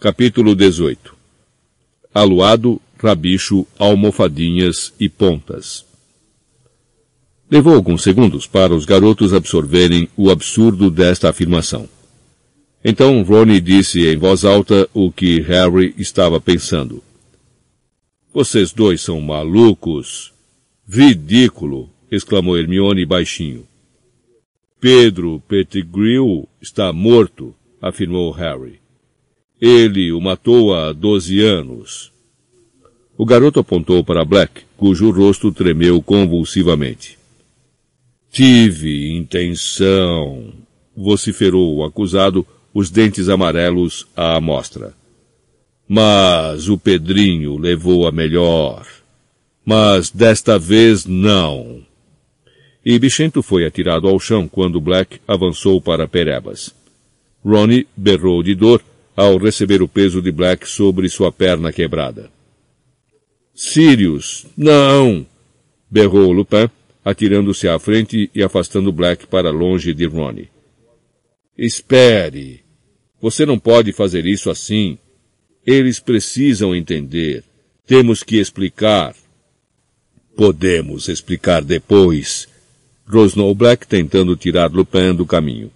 Capítulo 18 Aluado, rabicho, almofadinhas e pontas. Levou alguns segundos para os garotos absorverem o absurdo desta afirmação. Então Ronnie disse em voz alta o que Harry estava pensando. Vocês dois são malucos. Ridículo! exclamou Hermione baixinho. Pedro Pettigrew está morto, afirmou Harry. Ele o matou há doze anos. O garoto apontou para Black, cujo rosto tremeu convulsivamente. Tive intenção, vociferou o acusado, os dentes amarelos à amostra. Mas o Pedrinho levou a melhor. Mas desta vez não. E Bichento foi atirado ao chão quando Black avançou para Perebas. Ronnie berrou de dor ao receber o peso de Black sobre sua perna quebrada. Sirius, não! berrou Lupin, atirando-se à frente e afastando Black para longe de Ronnie. Espere! Você não pode fazer isso assim. Eles precisam entender. Temos que explicar. Podemos explicar depois, rosnou Black tentando tirar Lupin do caminho.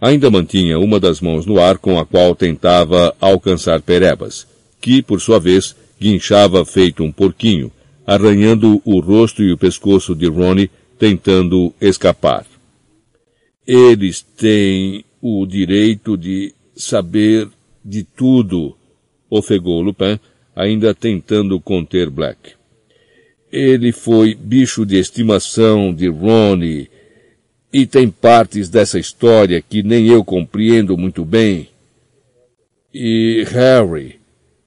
Ainda mantinha uma das mãos no ar com a qual tentava alcançar Perebas, que, por sua vez, guinchava feito um porquinho, arranhando o rosto e o pescoço de Ronnie, tentando escapar. Eles têm o direito de saber de tudo, ofegou Lupin, ainda tentando conter Black. Ele foi bicho de estimação de Ronnie, e tem partes dessa história que nem eu compreendo muito bem. E Harry,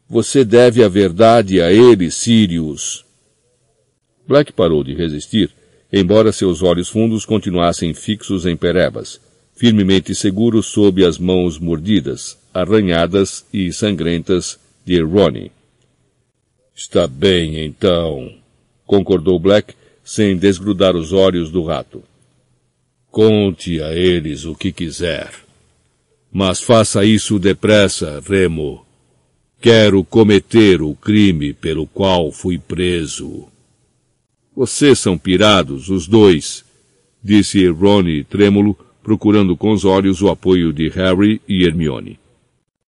você deve a verdade a ele, Sirius. Black parou de resistir, embora seus olhos fundos continuassem fixos em Perebas, firmemente seguros sob as mãos mordidas, arranhadas e sangrentas de Ronnie. Está bem, então, concordou Black, sem desgrudar os olhos do rato. Conte a eles o que quiser. Mas faça isso depressa, Remo. Quero cometer o crime pelo qual fui preso. Vocês são pirados, os dois, disse Ronnie trêmulo, procurando com os olhos o apoio de Harry e Hermione.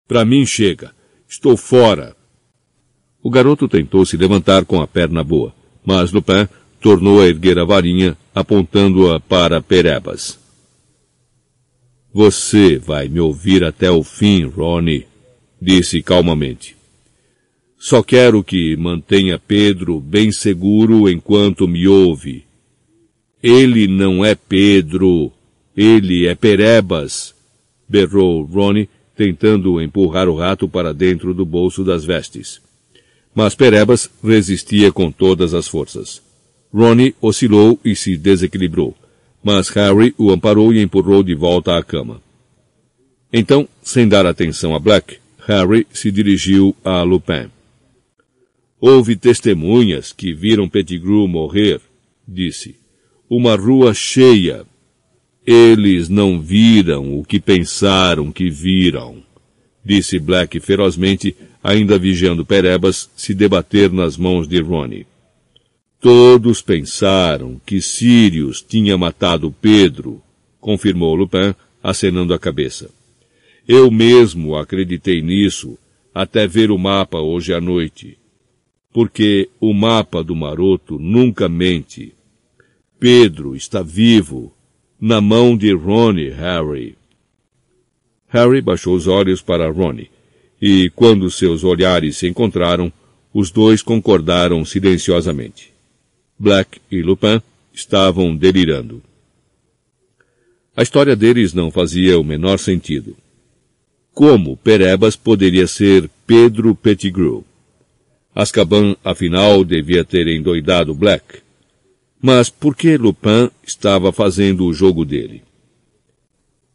Para mim chega. Estou fora. O garoto tentou se levantar com a perna boa, mas Lupin tornou a erguer a varinha, apontando-a para Perebas. Você vai me ouvir até o fim, Ronnie, disse calmamente. Só quero que mantenha Pedro bem seguro enquanto me ouve. Ele não é Pedro, ele é Perebas, berrou Ronnie, tentando empurrar o rato para dentro do bolso das vestes. Mas Perebas resistia com todas as forças. Ronnie oscilou e se desequilibrou, mas Harry o amparou e empurrou de volta à cama. Então, sem dar atenção a Black, Harry se dirigiu a Lupin. Houve testemunhas que viram Pettigrew morrer, disse. Uma rua cheia. Eles não viram o que pensaram que viram, disse Black ferozmente, ainda vigiando Perebas se debater nas mãos de Ronnie. Todos pensaram que Sirius tinha matado Pedro, confirmou Lupin, acenando a cabeça. Eu mesmo acreditei nisso até ver o mapa hoje à noite. Porque o mapa do maroto nunca mente. Pedro está vivo, na mão de Ronnie Harry. Harry baixou os olhos para Ronnie, e quando seus olhares se encontraram, os dois concordaram silenciosamente. Black e Lupin estavam delirando. A história deles não fazia o menor sentido. Como Perebas poderia ser Pedro Pettigrew? Azkaban, afinal, devia ter endoidado Black. Mas por que Lupin estava fazendo o jogo dele?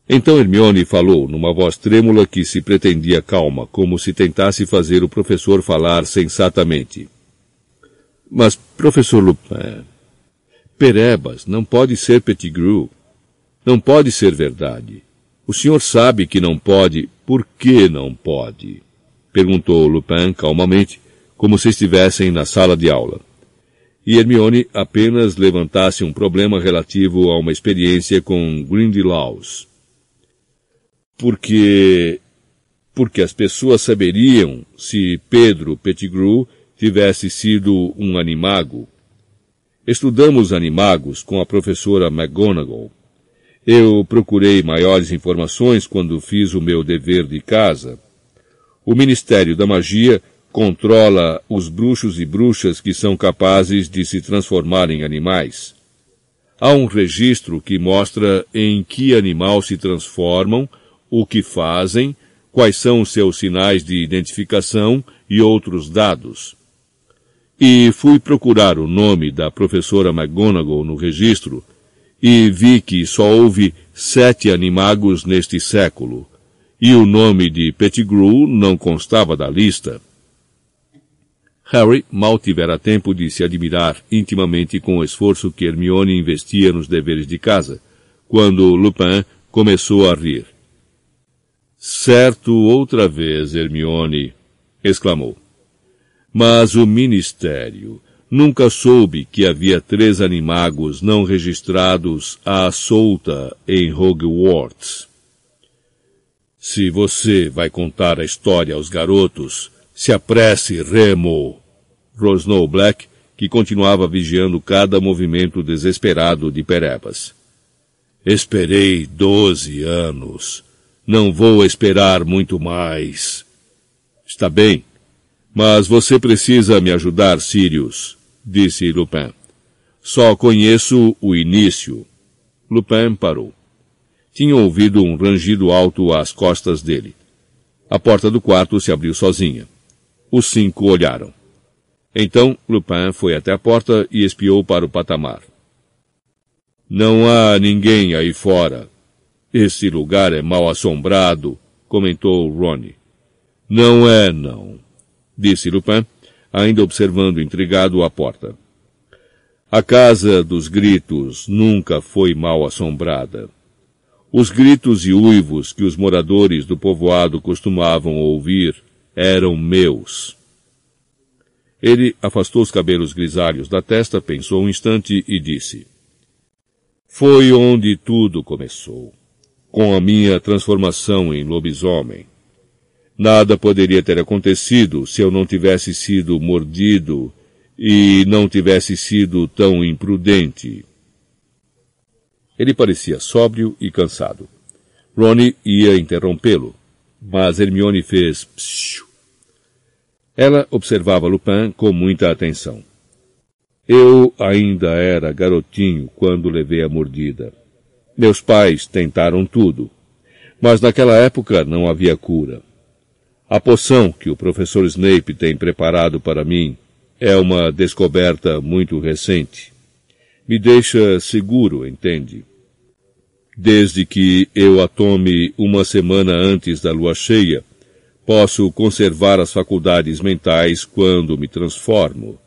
Então Hermione falou numa voz trêmula que se pretendia calma, como se tentasse fazer o professor falar sensatamente. Mas, professor Lupin, Perebas não pode ser Pettigrew. Não pode ser verdade. O senhor sabe que não pode. Por que não pode? Perguntou Lupin calmamente, como se estivessem na sala de aula. E Hermione apenas levantasse um problema relativo a uma experiência com Grindylaws. Porque... porque as pessoas saberiam se Pedro Pettigrew tivesse sido um animago. Estudamos animagos com a professora McGonagall. Eu procurei maiores informações quando fiz o meu dever de casa. O Ministério da Magia controla os bruxos e bruxas que são capazes de se transformar em animais. Há um registro que mostra em que animal se transformam, o que fazem, quais são os seus sinais de identificação e outros dados. E fui procurar o nome da professora McGonagall no registro e vi que só houve sete animagos neste século, e o nome de Pettigrew não constava da lista. Harry mal tivera tempo de se admirar intimamente com o esforço que Hermione investia nos deveres de casa, quando Lupin começou a rir. Certo outra vez, Hermione, exclamou. Mas o ministério nunca soube que havia três animagos não registrados à solta em Hogwarts. Se você vai contar a história aos garotos, se apresse, Remo! rosnou Black, que continuava vigiando cada movimento desesperado de Perebas. Esperei doze anos. Não vou esperar muito mais. Está bem, mas você precisa me ajudar, Sirius disse Lupin. Só conheço o início. Lupin parou. Tinha ouvido um rangido alto às costas dele. A porta do quarto se abriu sozinha. Os cinco olharam. Então Lupin foi até a porta e espiou para o patamar. Não há ninguém aí fora. Esse lugar é mal assombrado, comentou Ronnie. Não é, não, disse Lupin, ainda observando intrigado a porta. A casa dos gritos nunca foi mal assombrada. Os gritos e uivos que os moradores do povoado costumavam ouvir eram meus. Ele afastou os cabelos grisalhos da testa, pensou um instante e disse: Foi onde tudo começou, com a minha transformação em lobisomem. Nada poderia ter acontecido se eu não tivesse sido mordido e não tivesse sido tão imprudente. Ele parecia sóbrio e cansado. Ronnie ia interrompê-lo, mas Hermione fez psiu. Ela observava Lupin com muita atenção. Eu ainda era garotinho quando levei a mordida. Meus pais tentaram tudo, mas naquela época não havia cura. A poção que o professor Snape tem preparado para mim é uma descoberta muito recente. Me deixa seguro, entende? Desde que eu a tome uma semana antes da lua cheia, posso conservar as faculdades mentais quando me transformo.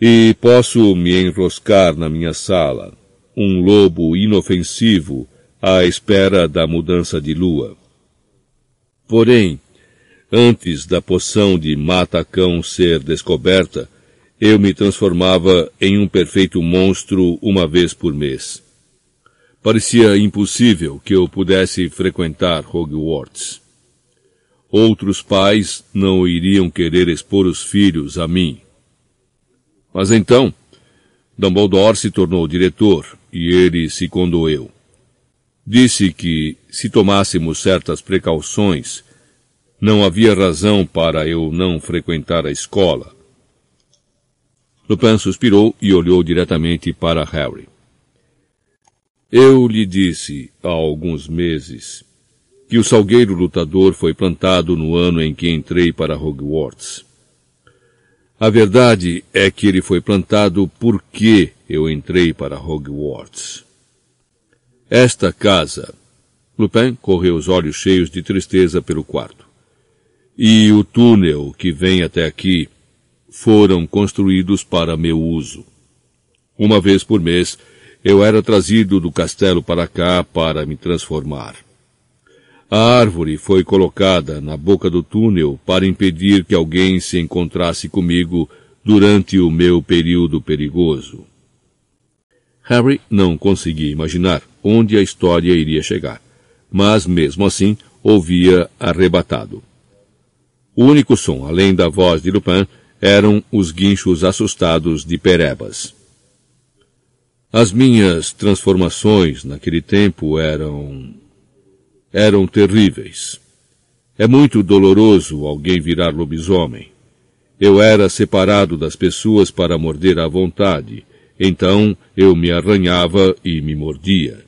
E posso me enroscar na minha sala, um lobo inofensivo à espera da mudança de lua. Porém, Antes da poção de mata-cão ser descoberta, eu me transformava em um perfeito monstro uma vez por mês. Parecia impossível que eu pudesse frequentar Hogwarts. Outros pais não iriam querer expor os filhos a mim. Mas então, Dumbledore se tornou diretor e ele se condoeu. Disse que, se tomássemos certas precauções, não havia razão para eu não frequentar a escola. Lupin suspirou e olhou diretamente para Harry. Eu lhe disse, há alguns meses, que o salgueiro lutador foi plantado no ano em que entrei para Hogwarts. A verdade é que ele foi plantado porque eu entrei para Hogwarts. Esta casa. Lupin correu os olhos cheios de tristeza pelo quarto e o túnel que vem até aqui foram construídos para meu uso. Uma vez por mês, eu era trazido do castelo para cá para me transformar. A árvore foi colocada na boca do túnel para impedir que alguém se encontrasse comigo durante o meu período perigoso. Harry não conseguia imaginar onde a história iria chegar, mas mesmo assim ouvia arrebatado. O único som, além da voz de Lupin, eram os guinchos assustados de Perebas. As minhas transformações naquele tempo eram eram terríveis. É muito doloroso alguém virar lobisomem. Eu era separado das pessoas para morder à vontade, então eu me arranhava e me mordia.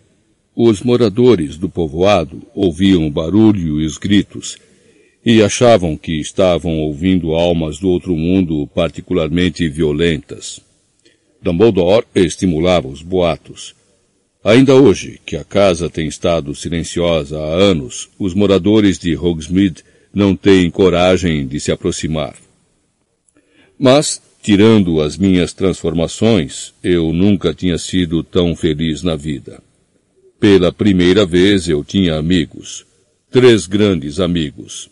Os moradores do povoado ouviam o barulho e os gritos, e achavam que estavam ouvindo almas do outro mundo particularmente violentas. Dumbledore estimulava os boatos, Ainda hoje, que a casa tem estado silenciosa há anos, os moradores de Hogsmeade não têm coragem de se aproximar. Mas, tirando as minhas transformações, eu nunca tinha sido tão feliz na vida. Pela primeira vez eu tinha amigos. Três grandes amigos.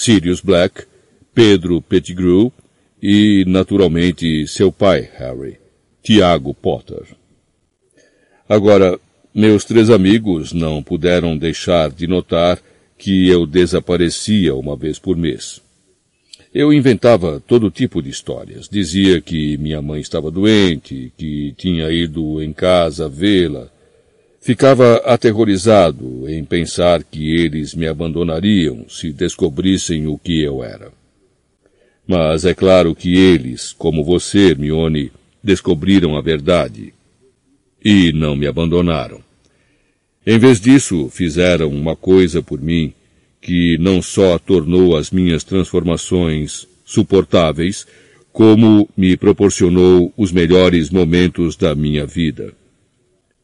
Sirius Black, Pedro Pettigrew e, naturalmente, seu pai, Harry, Tiago Potter. Agora, meus três amigos não puderam deixar de notar que eu desaparecia uma vez por mês. Eu inventava todo tipo de histórias. Dizia que minha mãe estava doente, que tinha ido em casa vê-la. Ficava aterrorizado em pensar que eles me abandonariam se descobrissem o que eu era. Mas é claro que eles, como você, Hermione, descobriram a verdade e não me abandonaram. Em vez disso, fizeram uma coisa por mim que não só tornou as minhas transformações suportáveis, como me proporcionou os melhores momentos da minha vida.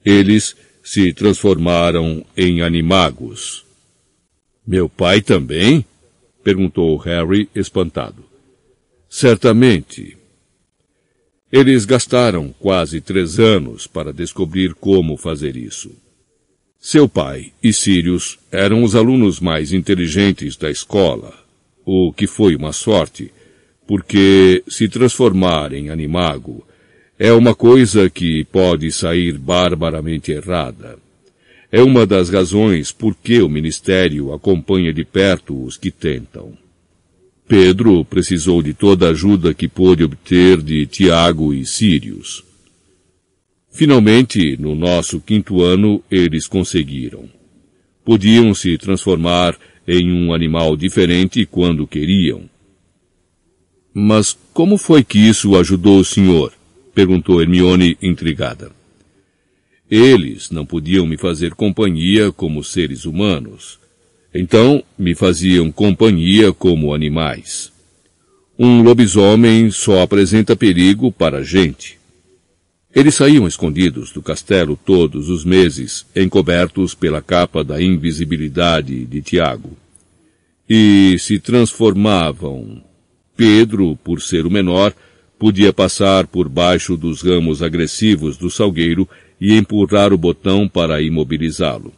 Eles se transformaram em animagos. Meu pai também? perguntou Harry espantado. Certamente, eles gastaram quase três anos para descobrir como fazer isso. Seu pai e Sirius eram os alunos mais inteligentes da escola, o que foi uma sorte, porque se transformar em animago é uma coisa que pode sair barbaramente errada. É uma das razões por que o Ministério acompanha de perto os que tentam. Pedro precisou de toda a ajuda que pôde obter de Tiago e Sírios. Finalmente, no nosso quinto ano, eles conseguiram. Podiam se transformar em um animal diferente quando queriam. Mas como foi que isso ajudou o senhor? Perguntou Hermione intrigada. Eles não podiam me fazer companhia como seres humanos, então me faziam companhia como animais. Um lobisomem só apresenta perigo para a gente. Eles saíam escondidos do castelo todos os meses, encobertos pela capa da invisibilidade de Tiago. E se transformavam. Pedro, por ser o menor, podia passar por baixo dos ramos agressivos do salgueiro e empurrar o botão para imobilizá-lo.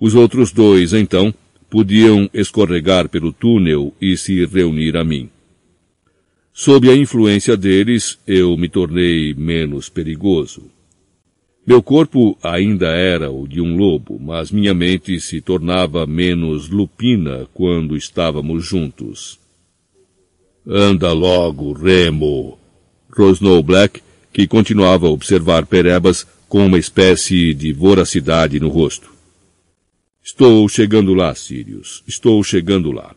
Os outros dois, então, podiam escorregar pelo túnel e se reunir a mim. Sob a influência deles, eu me tornei menos perigoso. Meu corpo ainda era o de um lobo, mas minha mente se tornava menos lupina quando estávamos juntos. Anda logo, Remo! rosnou Black, que continuava a observar Perebas com uma espécie de voracidade no rosto. Estou chegando lá, Sirius. Estou chegando lá.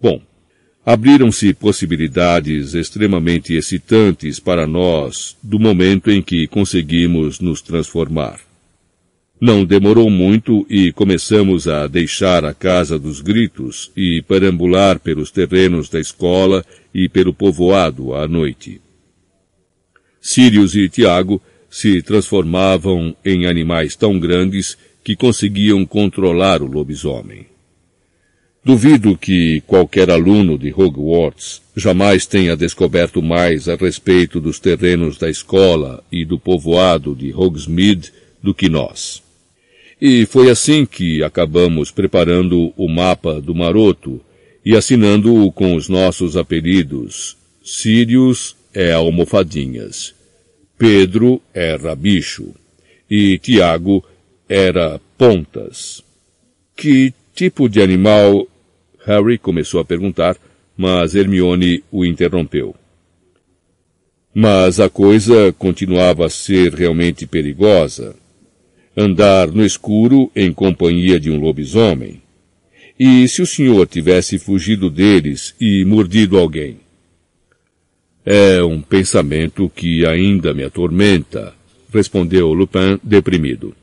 Bom, abriram-se possibilidades extremamente excitantes para nós do momento em que conseguimos nos transformar. Não demorou muito e começamos a deixar a casa dos gritos e perambular pelos terrenos da escola e pelo povoado à noite. Sirius e Tiago se transformavam em animais tão grandes que conseguiam controlar o lobisomem. Duvido que qualquer aluno de Hogwarts jamais tenha descoberto mais a respeito dos terrenos da escola e do povoado de Hogsmeade do que nós. E foi assim que acabamos preparando o mapa do maroto e assinando-o com os nossos apelidos. Sírios é almofadinhas, Pedro era bicho e Tiago era pontas. Que tipo de animal? Harry começou a perguntar, mas Hermione o interrompeu. Mas a coisa continuava a ser realmente perigosa. Andar no escuro em companhia de um lobisomem. E se o senhor tivesse fugido deles e mordido alguém? É um pensamento que ainda me atormenta, respondeu Lupin deprimido.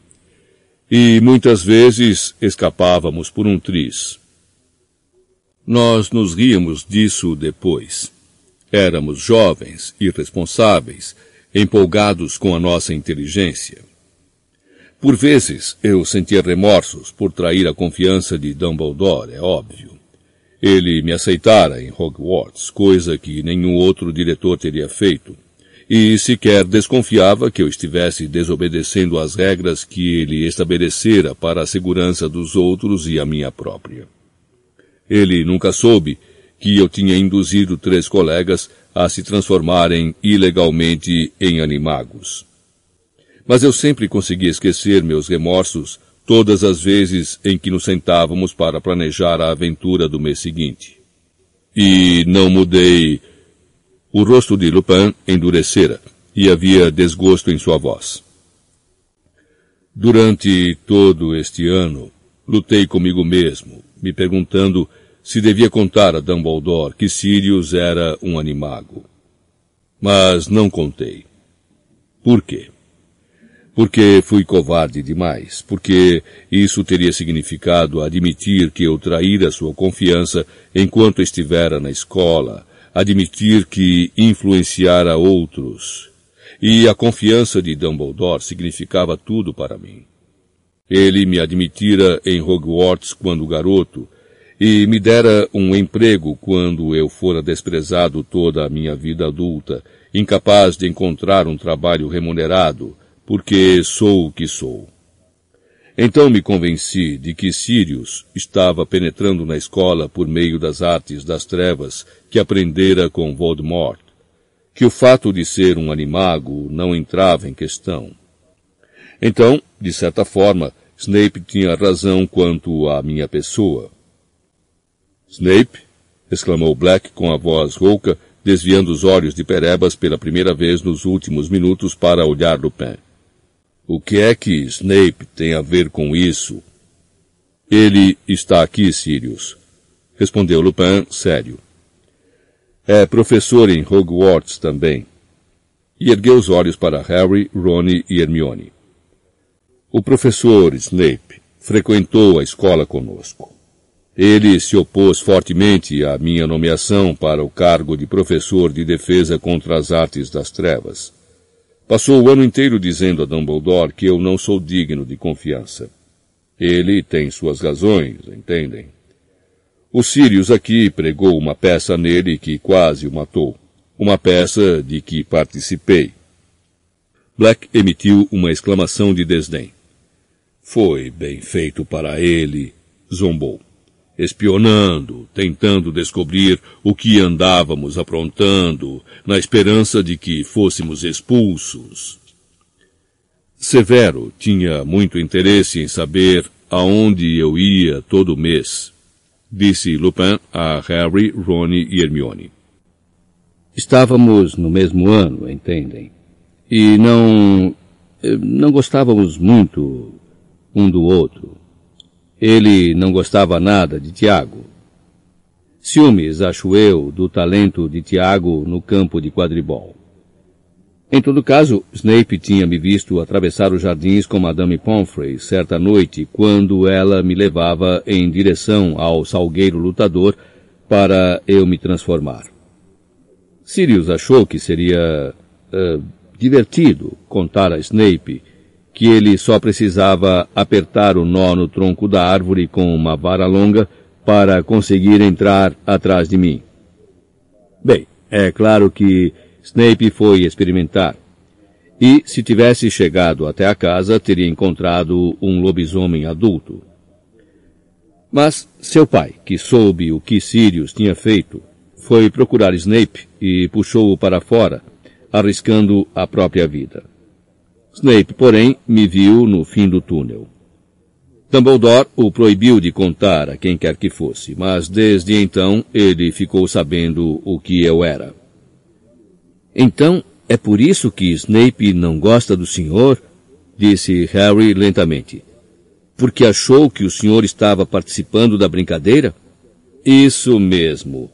E muitas vezes escapávamos por um triz. Nós nos ríamos disso depois. Éramos jovens, irresponsáveis, empolgados com a nossa inteligência. Por vezes eu sentia remorsos por trair a confiança de Dumbledore, é óbvio. Ele me aceitara em Hogwarts, coisa que nenhum outro diretor teria feito, e sequer desconfiava que eu estivesse desobedecendo às regras que ele estabelecera para a segurança dos outros e a minha própria. Ele nunca soube que eu tinha induzido três colegas a se transformarem ilegalmente em animagos. Mas eu sempre consegui esquecer meus remorsos todas as vezes em que nos sentávamos para planejar a aventura do mês seguinte. E não mudei. O rosto de Lupin endurecera e havia desgosto em sua voz. Durante todo este ano, lutei comigo mesmo, me perguntando se devia contar a Dumbledore que Sirius era um animago. Mas não contei. Por quê? Porque fui covarde demais, porque isso teria significado admitir que eu traíra sua confiança enquanto estivera na escola, admitir que influenciara outros. E a confiança de Dumbledore significava tudo para mim. Ele me admitira em Hogwarts quando garoto, e me dera um emprego quando eu fora desprezado toda a minha vida adulta, incapaz de encontrar um trabalho remunerado, porque sou o que sou. Então me convenci de que Sirius estava penetrando na escola por meio das artes das trevas que aprendera com Voldemort, que o fato de ser um animago não entrava em questão. Então, de certa forma, Snape tinha razão quanto à minha pessoa. Snape? exclamou Black com a voz rouca, desviando os olhos de Perebas pela primeira vez nos últimos minutos para olhar Lupin. O que é que Snape tem a ver com isso? Ele está aqui, Sirius, respondeu Lupin, sério. É professor em Hogwarts também. E ergueu os olhos para Harry, Ron e Hermione. O professor Snape frequentou a escola conosco. Ele se opôs fortemente à minha nomeação para o cargo de professor de defesa contra as artes das trevas. Passou o ano inteiro dizendo a Dumbledore que eu não sou digno de confiança. Ele tem suas razões, entendem? O Sirius aqui pregou uma peça nele que quase o matou. Uma peça de que participei. Black emitiu uma exclamação de desdém. Foi bem feito para ele, zombou espionando, tentando descobrir o que andávamos aprontando, na esperança de que fôssemos expulsos. Severo tinha muito interesse em saber aonde eu ia todo mês, disse Lupin a Harry, Ron e Hermione. Estávamos no mesmo ano, entendem? E não, eh, não gostávamos muito um do outro. Ele não gostava nada de Tiago. Ciúmes, acho eu, do talento de Tiago no campo de quadribol. Em todo caso, Snape tinha me visto atravessar os jardins com Madame Pomfrey certa noite, quando ela me levava em direção ao salgueiro lutador para eu me transformar. Sirius achou que seria uh, divertido contar a Snape que ele só precisava apertar o nó no tronco da árvore com uma vara longa para conseguir entrar atrás de mim. Bem, é claro que Snape foi experimentar. e, se tivesse chegado até a casa, teria encontrado um lobisomem adulto. Mas seu pai, que soube o que Sirius tinha feito, foi procurar Snape e puxou-o para fora, arriscando a própria vida. Snape, porém, me viu no fim do túnel. Dumbledore o proibiu de contar a quem quer que fosse, mas desde então ele ficou sabendo o que eu era. Então, é por isso que Snape não gosta do senhor? disse Harry lentamente. Porque achou que o senhor estava participando da brincadeira? Isso mesmo,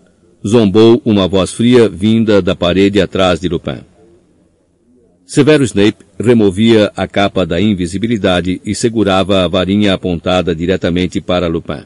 zombou uma voz fria vinda da parede atrás de Lupin. Severo Snape removia a capa da invisibilidade e segurava a varinha apontada diretamente para Lupin.